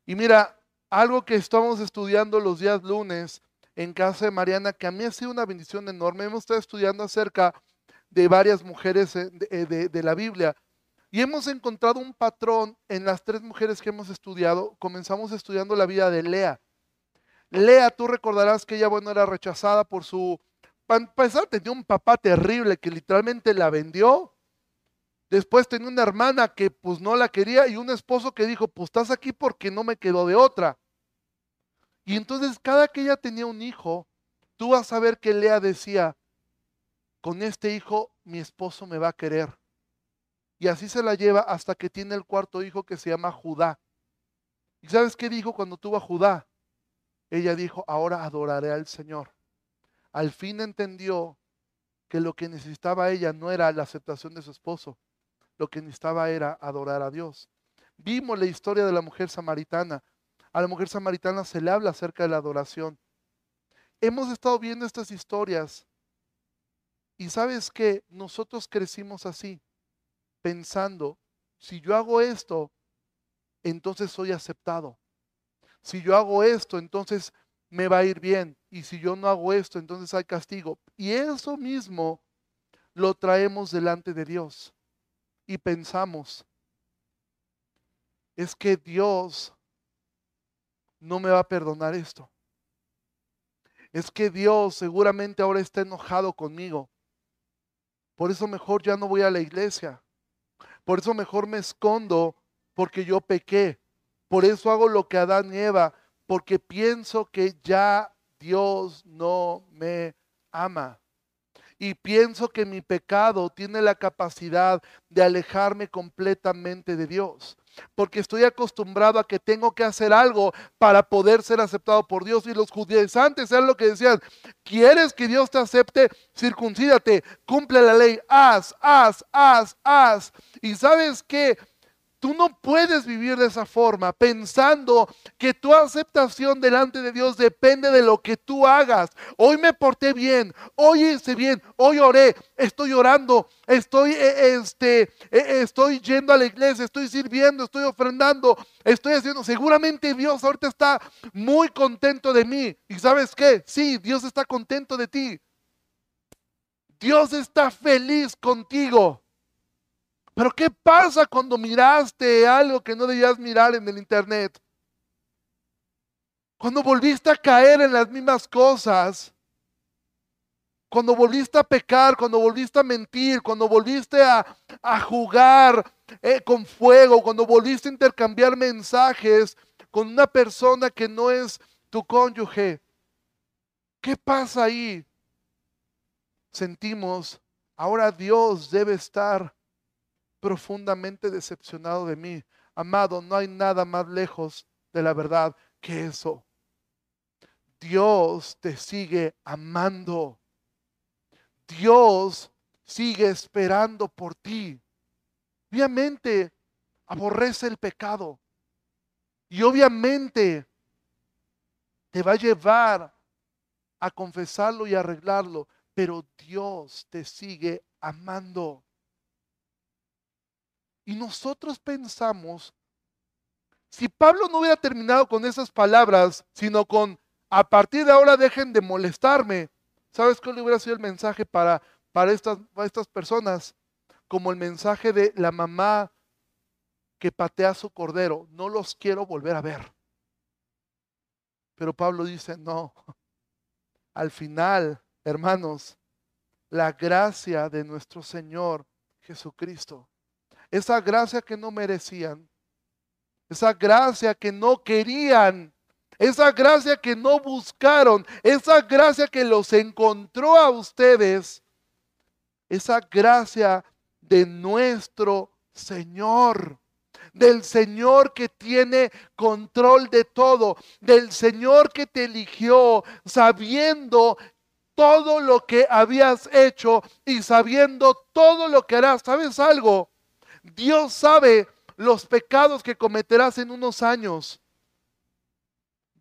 Y mira, algo que estamos estudiando los días lunes en casa de Mariana, que a mí ha sido una bendición enorme. Hemos estado estudiando acerca de varias mujeres de, de, de la Biblia. Y hemos encontrado un patrón en las tres mujeres que hemos estudiado. Comenzamos estudiando la vida de Lea. Lea, tú recordarás que ella, bueno, era rechazada por su... Para empezar, tenía un papá terrible que literalmente la vendió. Después tenía una hermana que pues no la quería y un esposo que dijo, pues estás aquí porque no me quedó de otra. Y entonces cada que ella tenía un hijo, tú vas a ver que Lea decía, con este hijo mi esposo me va a querer. Y así se la lleva hasta que tiene el cuarto hijo que se llama Judá. ¿Y sabes qué dijo cuando tuvo a Judá? Ella dijo, ahora adoraré al Señor. Al fin entendió que lo que necesitaba ella no era la aceptación de su esposo, lo que necesitaba era adorar a Dios. Vimos la historia de la mujer samaritana. A la mujer samaritana se le habla acerca de la adoración. Hemos estado viendo estas historias y sabes que nosotros crecimos así pensando, si yo hago esto, entonces soy aceptado. Si yo hago esto, entonces me va a ir bien. Y si yo no hago esto, entonces hay castigo. Y eso mismo lo traemos delante de Dios. Y pensamos, es que Dios no me va a perdonar esto. Es que Dios seguramente ahora está enojado conmigo. Por eso mejor ya no voy a la iglesia. Por eso mejor me escondo porque yo pequé. Por eso hago lo que Adán y Eva, porque pienso que ya Dios no me ama. Y pienso que mi pecado tiene la capacidad de alejarme completamente de Dios porque estoy acostumbrado a que tengo que hacer algo para poder ser aceptado por Dios. Y los judaizantes eran lo que decían, ¿quieres que Dios te acepte? Circuncídate, cumple la ley, haz, haz, haz, haz. Y sabes qué? Tú no puedes vivir de esa forma pensando que tu aceptación delante de Dios depende de lo que tú hagas. Hoy me porté bien, hoy hice bien, hoy oré, estoy orando, estoy, eh, este, eh, estoy yendo a la iglesia, estoy sirviendo, estoy ofrendando, estoy haciendo. Seguramente Dios ahorita está muy contento de mí. ¿Y sabes qué? Sí, Dios está contento de ti. Dios está feliz contigo. Pero ¿qué pasa cuando miraste algo que no debías mirar en el internet? Cuando volviste a caer en las mismas cosas, cuando volviste a pecar, cuando volviste a mentir, cuando volviste a, jugar eh, con fuego, cuando volviste a intercambiar mensajes con una persona que no es tu cónyuge. ¿Qué pasa ahí? Sentimos, ahora Dios debe estar profundamente decepcionado de mí. Amado, no hay nada más lejos de la verdad que eso. Dios te sigue amando. Dios sigue esperando por ti. Obviamente, aborrece el pecado. Y obviamente te va a llevar a confesarlo y arreglarlo. Pero Dios te sigue amando. Y nosotros pensamos, si Pablo no hubiera terminado con esas palabras, sino con, a partir de ahora dejen de molestarme, ¿sabes cuál hubiera sido el mensaje para, para, estas, para estas personas? Como el mensaje de la mamá que patea a su cordero, no los quiero volver a ver. Pero Pablo dice, no, al final, hermanos, la gracia de nuestro Señor Jesucristo esa gracia que no merecían, esa gracia que no querían, esa gracia que no buscaron, esa gracia que los encontró a ustedes, esa gracia de nuestro Señor, del Señor que tiene control de todo, del Señor que te eligió sabiendo todo lo que habías hecho y sabiendo todo lo que harás. ¿Sabes algo? Dios sabe los pecados que cometerás en unos años.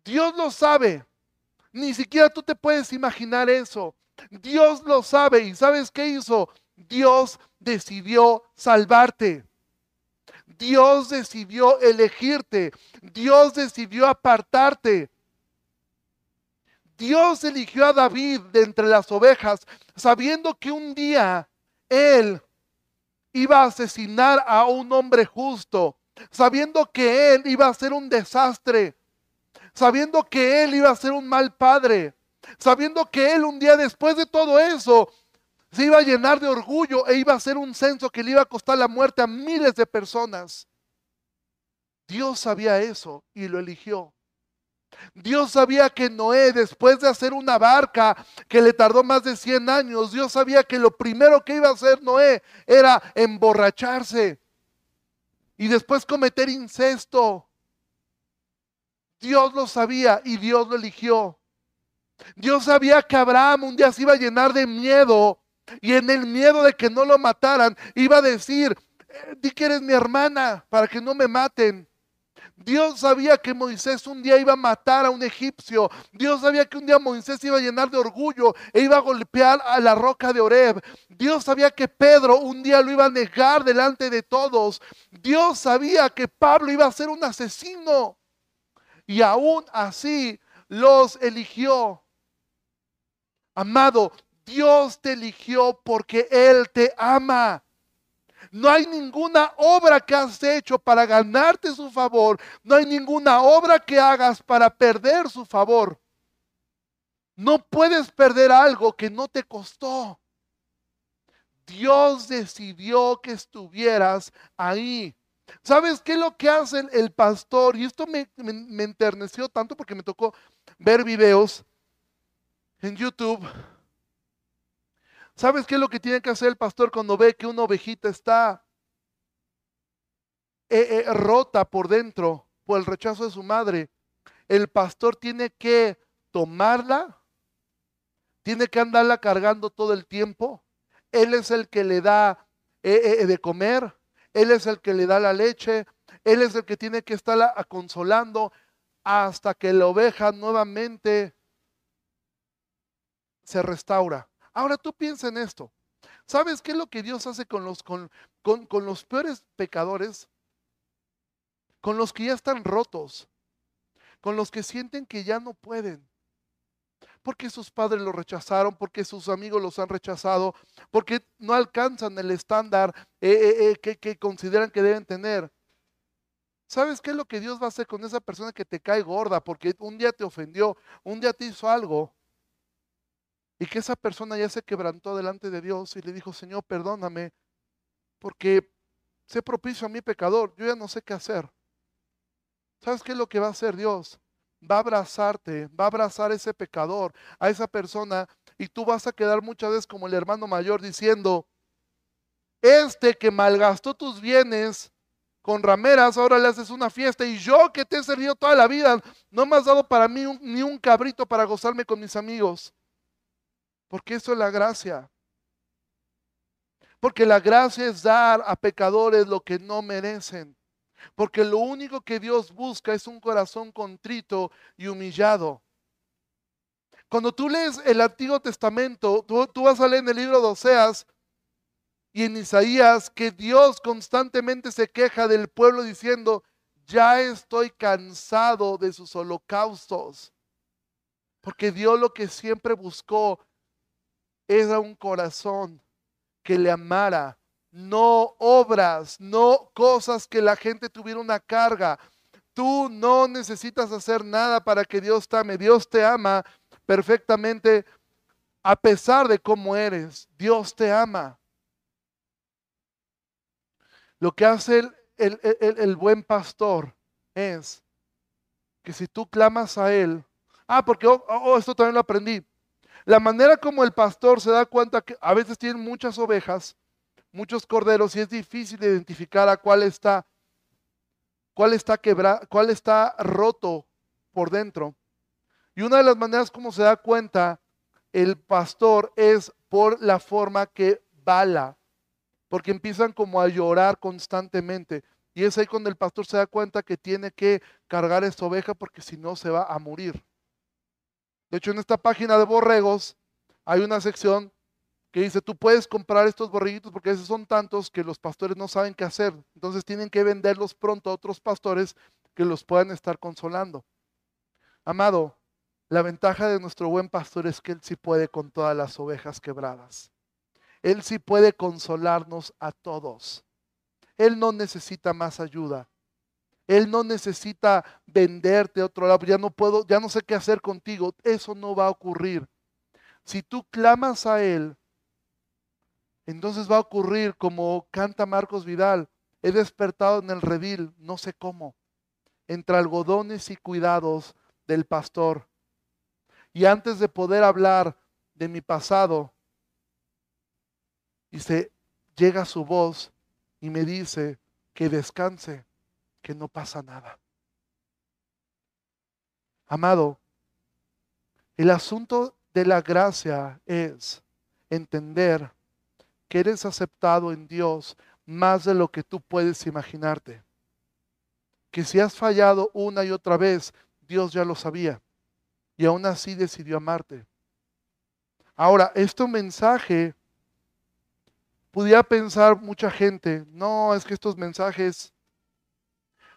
Dios lo sabe. Ni siquiera tú te puedes imaginar eso. Dios lo sabe. ¿Y sabes qué hizo? Dios decidió salvarte. Dios decidió elegirte. Dios decidió apartarte. Dios eligió a David de entre las ovejas, sabiendo que un día Él iba a asesinar a un hombre justo, sabiendo que él iba a ser un desastre, sabiendo que él iba a ser un mal padre, sabiendo que él un día después de todo eso se iba a llenar de orgullo e iba a ser un censo que le iba a costar la muerte a miles de personas. Dios sabía eso y lo eligió. Dios sabía que Noé, después de hacer una barca que le tardó más de 100 años, Dios sabía que lo primero que iba a hacer Noé era emborracharse y después cometer incesto. Dios lo sabía y Dios lo eligió. Dios sabía que Abraham un día se iba a llenar de miedo y en el miedo de que no lo mataran iba a decir, eh, di que eres mi hermana para que no me maten. Dios sabía que Moisés un día iba a matar a un egipcio. Dios sabía que un día Moisés iba a llenar de orgullo e iba a golpear a la roca de Oreb. Dios sabía que Pedro un día lo iba a negar delante de todos. Dios sabía que Pablo iba a ser un asesino. y aún así los eligió. Amado, Dios te eligió porque Él te ama. No hay ninguna obra que has hecho para ganarte su favor. No hay ninguna obra que hagas para perder su favor. No puedes perder algo que no te costó. Dios decidió que estuvieras ahí. ¿Sabes qué es lo que hace el, pastor? Y esto me, me enterneció tanto porque me tocó ver videos en YouTube ¿Sabes qué es lo que tiene que hacer el pastor cuando ve que una ovejita está eh, eh, rota por dentro por el rechazo de su madre? El pastor tiene que tomarla, tiene que andarla cargando todo el tiempo. Él es el que le da eh, de comer, él es el que le da la leche, él es el que tiene que estarla consolando hasta que la oveja nuevamente se restaura. Ahora tú piensa en esto. ¿Sabes qué es lo que Dios hace con los, con, con, los peores pecadores? Con los que ya están rotos, con los que sienten que ya no pueden. Porque sus padres los rechazaron, porque sus amigos los han rechazado, porque no alcanzan el estándar eh, eh, eh, que, que consideran que deben tener. ¿Sabes qué es lo que Dios va a hacer con esa persona que te cae gorda porque un día te ofendió, un día te hizo algo? Y que esa persona ya se quebrantó delante de Dios y le dijo, Señor, perdóname, porque sé propicio a mi pecador, yo ya no sé qué hacer. ¿Sabes qué es lo que va a hacer Dios? Va a abrazarte, va a abrazar a ese pecador, a esa persona, y tú vas a quedar muchas veces como el hermano mayor diciendo, este que malgastó tus bienes con rameras, ahora le haces una fiesta, y yo que te he servido toda la vida, no me has dado para mí ni un cabrito para gozarme con mis amigos. Porque eso es la gracia. Porque la gracia es dar a pecadores lo que no merecen. Porque lo único que Dios busca es un corazón contrito y humillado. Cuando tú lees el Antiguo Testamento, tú, vas a leer en el libro de Oseas y en Isaías que Dios constantemente se queja del pueblo diciendo, ya estoy cansado de sus holocaustos. Porque Dios lo que siempre buscó era un corazón que le amara, no obras, no cosas que la gente tuviera una carga. Tú no necesitas hacer nada para que Dios te ame. Dios te ama perfectamente a pesar de cómo eres. Dios te ama. Lo que hace el, buen pastor es que si tú clamas a Él, ah, porque oh, oh, esto también lo aprendí. La manera como el pastor se da cuenta que a veces tienen muchas ovejas, muchos corderos y es difícil identificar a cuál está, cuál está quebrado, cuál está roto por dentro. Y una de las maneras como se da cuenta el pastor es por la forma que bala, porque empiezan como a llorar constantemente. Y es ahí cuando el pastor se da cuenta que tiene que cargar esa oveja porque si no se va a morir. De hecho, en esta página de borregos hay una sección que dice, tú puedes comprar estos borreguitos porque esos son tantos que los pastores no saben qué hacer. Entonces tienen que venderlos pronto a otros pastores que los puedan estar consolando. Amado, la ventaja de nuestro buen pastor es que Él sí puede con todas las ovejas quebradas. Él sí puede consolarnos a todos. Él no necesita más ayuda. Él no necesita venderte a otro lado. Ya no puedo, ya no sé qué hacer contigo. Eso no va a ocurrir. Si tú clamas a Él, entonces va a ocurrir como canta Marcos Vidal. He despertado en el redil, no sé cómo, entre algodones y cuidados del pastor. Y antes de poder hablar de mi pasado, dice, llega su voz y me dice que descanse que no pasa nada. Amado, el asunto de la gracia es entender que eres aceptado en Dios más de lo que tú puedes imaginarte. Que si has fallado una y otra vez, Dios ya lo sabía y aún así decidió amarte. Ahora, este mensaje, pudiera pensar mucha gente, no, es que estos mensajes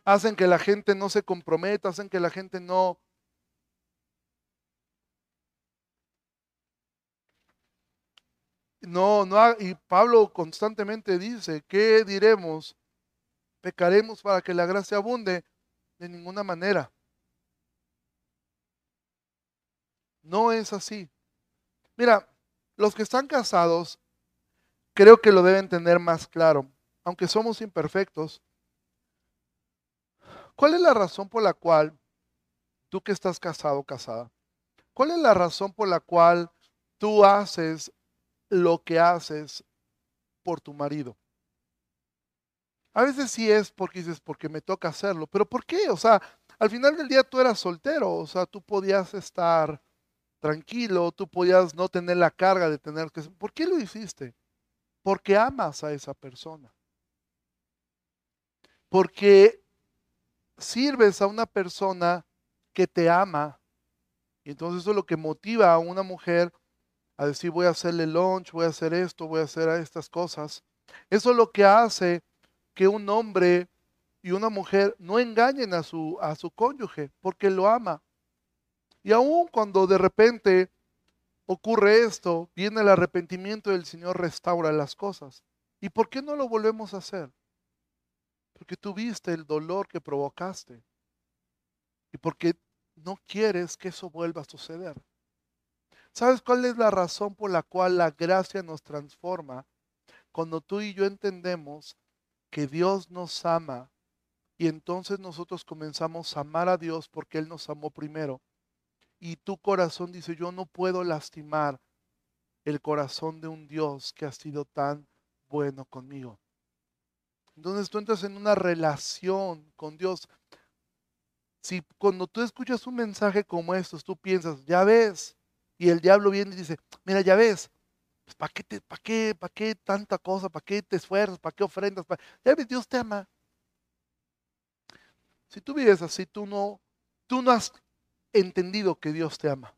hacen que la gente no se comprometa, hacen que la gente no... No, no, y Pablo constantemente dice, ¿qué diremos? ¿Pecaremos para que la gracia abunde? De ninguna manera. No es así. Mira, los que están casados creo que lo deben tener más claro, aunque somos imperfectos. ¿Cuál es la razón por la cual tú que estás casado casada, cuál es la razón por la cual tú haces lo que haces por tu marido? A veces sí es porque dices, porque me toca hacerlo, pero ¿por qué? O sea, al final del día tú eras soltero, o sea, tú podías estar tranquilo, tú podías no tener la carga de tener que... ¿Por qué lo hiciste? Porque amas a esa persona. Porque sirves a una persona que te ama. Y entonces eso es lo que motiva a una mujer a decir voy a hacerle lunch, voy a hacer esto, voy a hacer estas cosas. Eso es lo que hace que un hombre y una mujer no engañen a su, a su cónyuge porque lo ama. Y aun cuando de repente ocurre esto, viene el arrepentimiento del Señor restaura las cosas. ¿Y por qué no lo volvemos a hacer? Porque tuviste el dolor que provocaste. Y porque no quieres que eso vuelva a suceder. ¿Sabes cuál es la razón por la cual la gracia nos transforma? Cuando tú y yo entendemos que Dios nos ama y entonces nosotros comenzamos a amar a Dios porque Él nos amó primero. Y tu corazón dice, yo no puedo lastimar el corazón de un Dios que ha sido tan bueno conmigo. Entonces tú entras en una relación con Dios. Si cuando tú escuchas un mensaje como estos, tú piensas, ya ves, y el diablo viene y dice, mira, ya ves, pues, ¿para qué, para qué, para qué tanta cosa? ¿Para qué te esfuerzas? ¿Para qué ofrendas? Ya ves, Dios te ama. Si tú vives así, tú no, tú no has entendido que Dios te ama.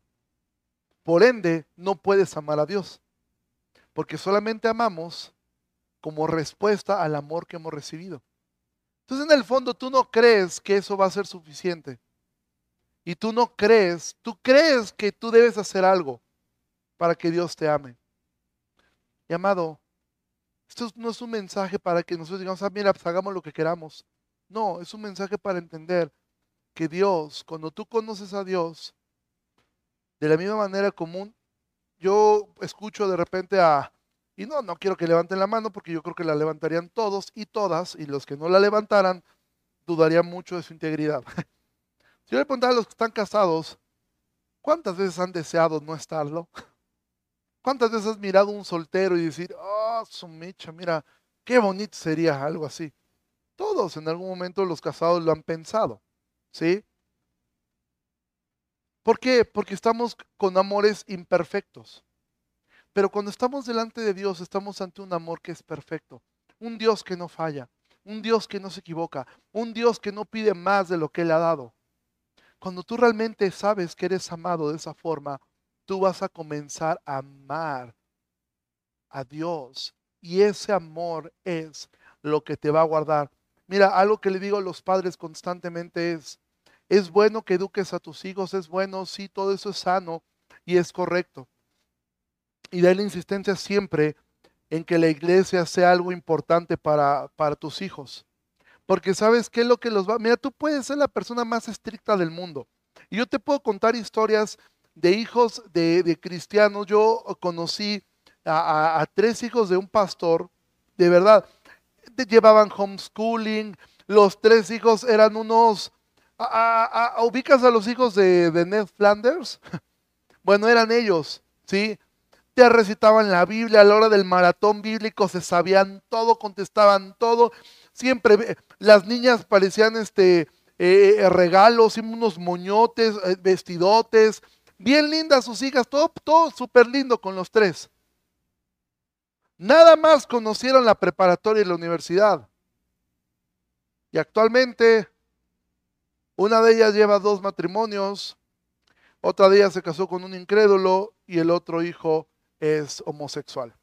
Por ende, no puedes amar a Dios. Porque solamente amamos como respuesta al amor que hemos recibido. Entonces, en el fondo, tú no crees que eso va a ser suficiente. Y tú no crees, tú crees que tú debes hacer algo para que Dios te ame. Y amado, esto no es un mensaje para que nosotros digamos, ah, mira, pues hagamos lo que queramos. No, es un mensaje para entender que Dios, cuando tú conoces a Dios, de la misma manera común, yo escucho de repente a, y no, no quiero que levanten la mano porque yo creo que la levantarían todos y todas, y los que no la levantaran dudarían mucho de su integridad. si yo le preguntara a los que están casados, ¿cuántas veces han deseado no estarlo? ¿Cuántas veces has mirado a un soltero y decir, oh, su mecha, mira, qué bonito sería algo así? Todos en algún momento los casados lo han pensado, ¿sí? ¿Por qué? Porque estamos con amores imperfectos. Pero cuando estamos delante de Dios, estamos ante un amor que es perfecto. Un Dios que no falla, un Dios que no se equivoca, un Dios que no pide más de lo que Él ha dado. Cuando tú realmente sabes que eres amado de esa forma, tú vas a comenzar a amar a Dios. Y ese amor es lo que te va a guardar. Mira, algo que le digo a los padres constantemente es, es bueno que eduques a tus hijos, es bueno, sí, todo eso es sano y es correcto. Y da la insistencia siempre en que la iglesia sea algo importante para, para tus hijos. Porque sabes qué es lo que los va... Mira, tú puedes ser la persona más estricta del mundo. Y yo te puedo contar historias de hijos de, cristianos. Yo conocí a, tres hijos de un pastor, de verdad, llevaban homeschooling, los tres hijos eran unos... ¿Ubicas a los hijos de, de Ned Flanders? Bueno, eran ellos, ¿sí? Recitaban la Biblia a la hora del maratón bíblico, se sabían todo, contestaban todo. Siempre las niñas parecían este, eh, eh, regalos, unos moñotes, eh, vestidotes, Bien lindas sus hijas, todo, todo súper lindo con los tres. Nada más conocieron la preparatoria y la universidad. Y actualmente una de ellas lleva dos matrimonios, otra de ellas se casó con un incrédulo y el otro hijo es homosexual.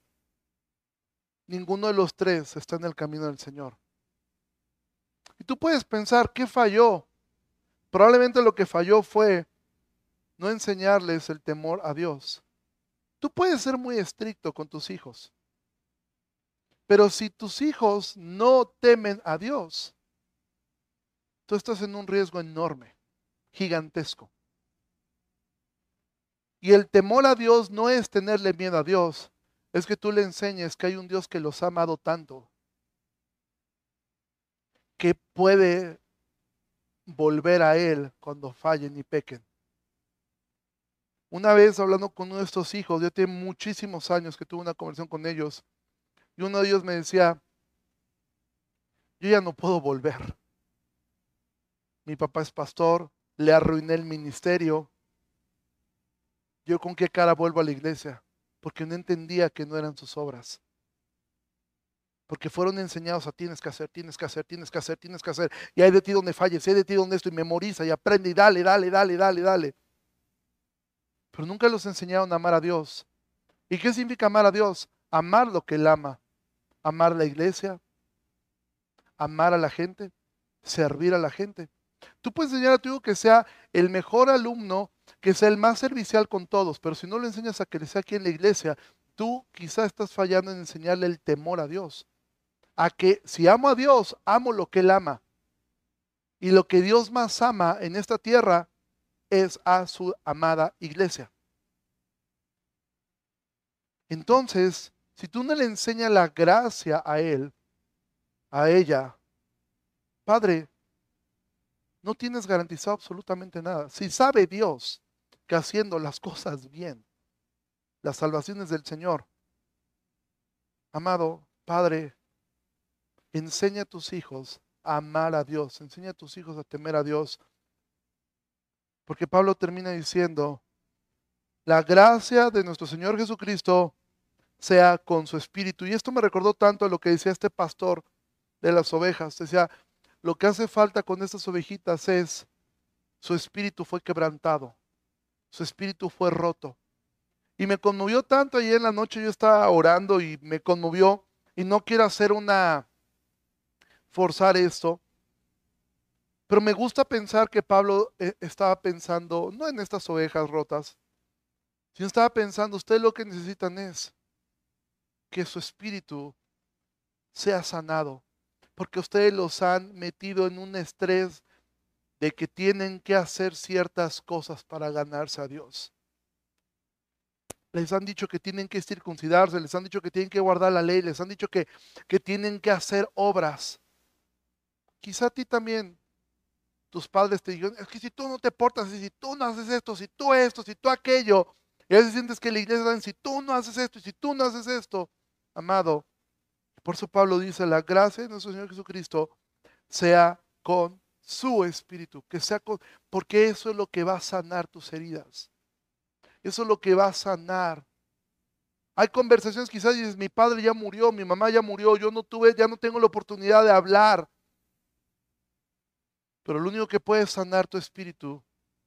Ninguno de los tres está en el camino del Señor. Y tú puedes pensar, ¿qué falló? Probablemente lo que falló fue no enseñarles el temor a Dios. Tú puedes ser muy estricto con tus hijos, pero si tus hijos no temen a Dios, tú estás en un riesgo enorme, gigantesco. Y el temor a Dios no es tenerle miedo a Dios, es que tú le enseñes que hay un Dios que los ha amado tanto, que puede volver a Él cuando fallen y pequen. Una vez hablando con uno de estos hijos, ya tiene muchísimos años que tuve una conversación con ellos, y uno de ellos me decía, yo ya no puedo volver. Mi papá es pastor, le arruiné el ministerio. Yo con qué cara vuelvo a la iglesia, porque no entendía que no eran sus obras. Porque fueron enseñados a tienes que hacer, tienes que hacer, tienes que hacer, tienes que hacer. Y hay de ti donde falles, hay de ti donde esto, y memoriza y aprende y dale, dale, dale, dale, dale pero nunca los enseñaron a amar a Dios. ¿Y qué significa amar a Dios? Amar lo que Él ama. Amar la iglesia, amar a la gente, servir a la gente. Tú puedes enseñar a tu hijo que sea el mejor alumno, que sea el más servicial con todos, pero si no le enseñas a que le sea aquí en la iglesia, tú quizás estás fallando en enseñarle el temor a Dios. A que si amo a Dios, amo lo que Él ama. Y lo que Dios más ama en esta tierra es a su amada iglesia. Entonces, si tú no le enseñas la gracia a él, a ella, Padre, no tienes garantizado absolutamente nada. Si sabe Dios que haciendo las cosas bien, las salvaciones del Señor, amado Padre, enseña a tus hijos a amar a Dios, enseña a tus hijos a temer a Dios, porque Pablo termina diciendo, la gracia de nuestro Señor Jesucristo sea con su espíritu. Y esto me recordó tanto a lo que decía este pastor de las ovejas. Decía, lo que hace falta con estas ovejitas es, su espíritu fue quebrantado, su espíritu fue roto. Y me conmovió tanto ayer en la noche, yo estaba orando y me conmovió, y no quiero hacer una, forzar esto, pero me gusta pensar que Pablo eh, estaba pensando, no en estas ovejas rotas, sino estaba pensando, ustedes lo que necesitan es que su espíritu sea sanado, porque ustedes los han metido en un estrés de que tienen que hacer ciertas cosas para ganarse a Dios. Les han dicho que tienen que circuncidarse, les han dicho que tienen que guardar la ley, les han dicho que, que tienen que hacer obras. Quizá a ti también tus padres te digan, es que si tú no te portas, si tú no haces esto, si tú esto, si tú aquello, y a veces sientes que la iglesia dan, si tú no haces esto, si tú no haces esto, amado, por eso Pablo dice, la gracia de nuestro Señor Jesucristo sea con su espíritu, que sea con, porque eso es lo que va a sanar tus heridas. Eso es lo que va a sanar. Hay conversaciones quizás dices, mi padre ya murió, mi mamá ya murió, yo no tuve, ya no tengo la oportunidad de hablar. Pero lo único que puede sanar tu espíritu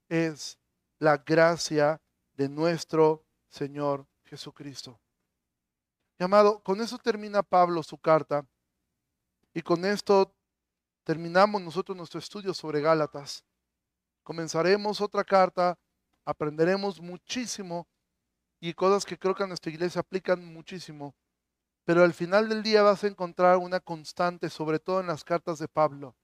es la gracia de nuestro Señor Jesucristo. Amado, con eso termina Pablo su carta. Y con esto terminamos nosotros nuestro estudio sobre Gálatas. Comenzaremos otra carta, aprenderemos muchísimo y cosas que creo que a nuestra iglesia aplican muchísimo. Pero al final del día vas a encontrar una constante, sobre todo en las cartas de Pablo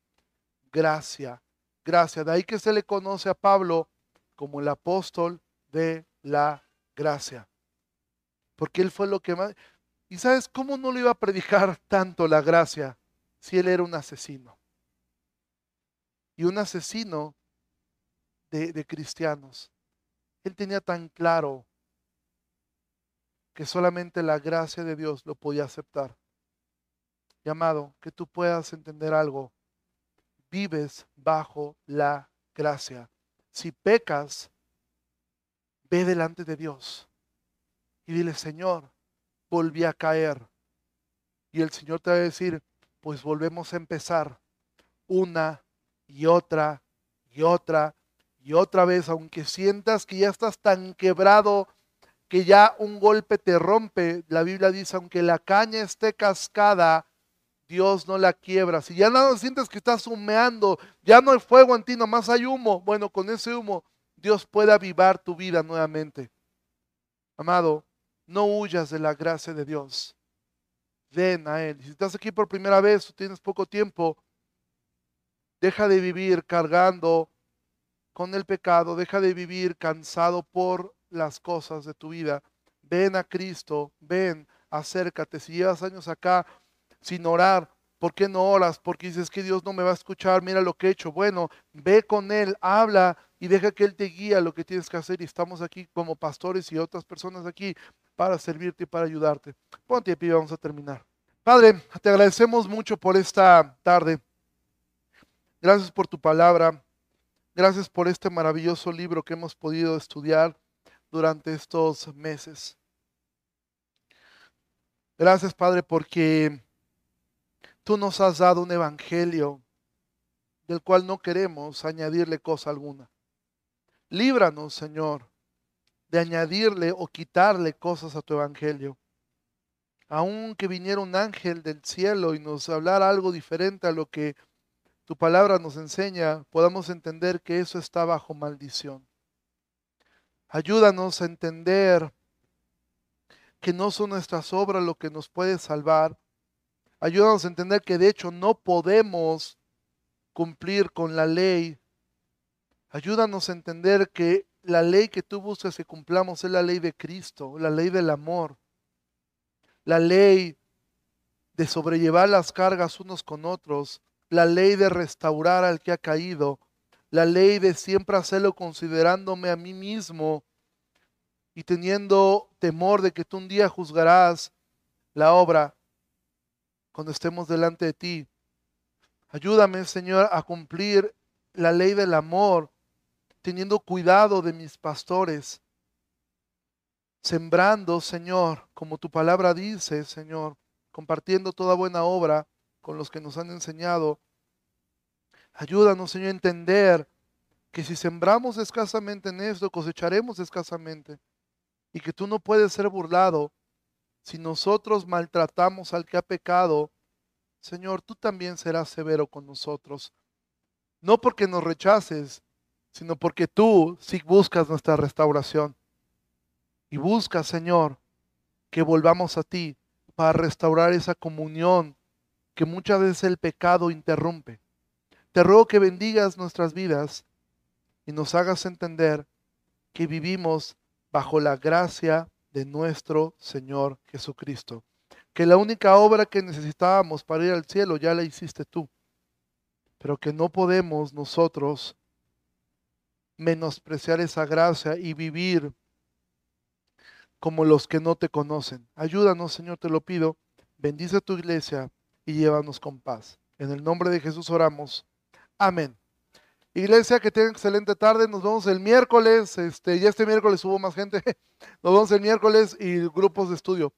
gracia, gracia. De ahí que se le conoce a Pablo como el apóstol de la gracia. Porque él fue lo que más... ¿Y sabes cómo no le iba a predicar tanto la gracia si él era un asesino? Y un asesino de, de cristianos. Él tenía tan claro que solamente la gracia de Dios lo podía aceptar. Llamado, que tú puedas entender algo vives bajo la gracia. Si pecas, ve delante de Dios y dile, Señor, volví a caer. Y el Señor te va a decir, pues volvemos a empezar una y otra y otra y otra vez, aunque sientas que ya estás tan quebrado que ya un golpe te rompe. La Biblia dice, aunque la caña esté cascada, Dios no la quiebra. Si ya nada sientes que estás humeando, ya no hay fuego en ti, nomás hay humo. Bueno, con ese humo Dios puede avivar tu vida nuevamente. Amado, no huyas de la gracia de Dios. Ven a Él. Si estás aquí por primera vez o tienes poco tiempo, deja de vivir cargando con el pecado, deja de vivir cansado por las cosas de tu vida. Ven a Cristo, ven, acércate. Si llevas años acá sin orar, ¿por qué no oras? Porque dices que Dios no me va a escuchar, mira lo que he hecho. Bueno, ve con Él, habla y deja que Él te guíe a lo que tienes que hacer. Y estamos aquí como pastores y otras personas aquí para servirte y para ayudarte. Ponte y vamos a terminar. Padre, te agradecemos mucho por esta tarde. Gracias por tu palabra. Gracias por este maravilloso libro que hemos podido estudiar durante estos meses. Gracias, Padre, porque tú nos has dado un evangelio del cual no queremos añadirle cosa alguna. Líbranos, Señor, de añadirle o quitarle cosas a tu evangelio. Aunque viniera un ángel del cielo y nos hablara algo diferente a lo que tu palabra nos enseña, podamos entender que eso está bajo maldición. Ayúdanos a entender que no son nuestras obras lo que nos puede salvar. Ayúdanos a entender que de hecho no podemos cumplir con la ley. Ayúdanos a entender que la ley que tú buscas que cumplamos es la ley de Cristo, la ley del amor, la ley de sobrellevar las cargas unos con otros, la ley de restaurar al que ha caído, la ley de siempre hacerlo considerándome a mí mismo y teniendo temor de que tú un día juzgarás la obra cuando estemos delante de ti. Ayúdame, Señor, a cumplir la ley del amor, teniendo cuidado de mis pastores, sembrando, Señor, como tu palabra dice, Señor, compartiendo toda buena obra con los que nos han enseñado. Ayúdanos, Señor, a entender que si sembramos escasamente en esto, cosecharemos escasamente. Y que tú no puedes ser burlado. Si nosotros maltratamos al que ha pecado, Señor, tú también serás severo con nosotros. No porque nos rechaces, sino porque tú sí buscas nuestra restauración. Y buscas, Señor, que volvamos a ti para restaurar esa comunión que muchas veces el pecado interrumpe. Te ruego que bendigas nuestras vidas y nos hagas entender que vivimos bajo la gracia de nuestro Señor Jesucristo. Que la única obra que necesitábamos para ir al cielo ya la hiciste tú, pero que no podemos nosotros menospreciar esa gracia y vivir como los que no te conocen. Ayúdanos, Señor, te lo pido. Bendice tu iglesia y llévanos con paz. En el nombre de Jesús oramos. Amén. Iglesia, que tengan excelente tarde. Nos vemos el miércoles. Este, ya este miércoles hubo más gente. Nos vemos el miércoles y grupos de estudio.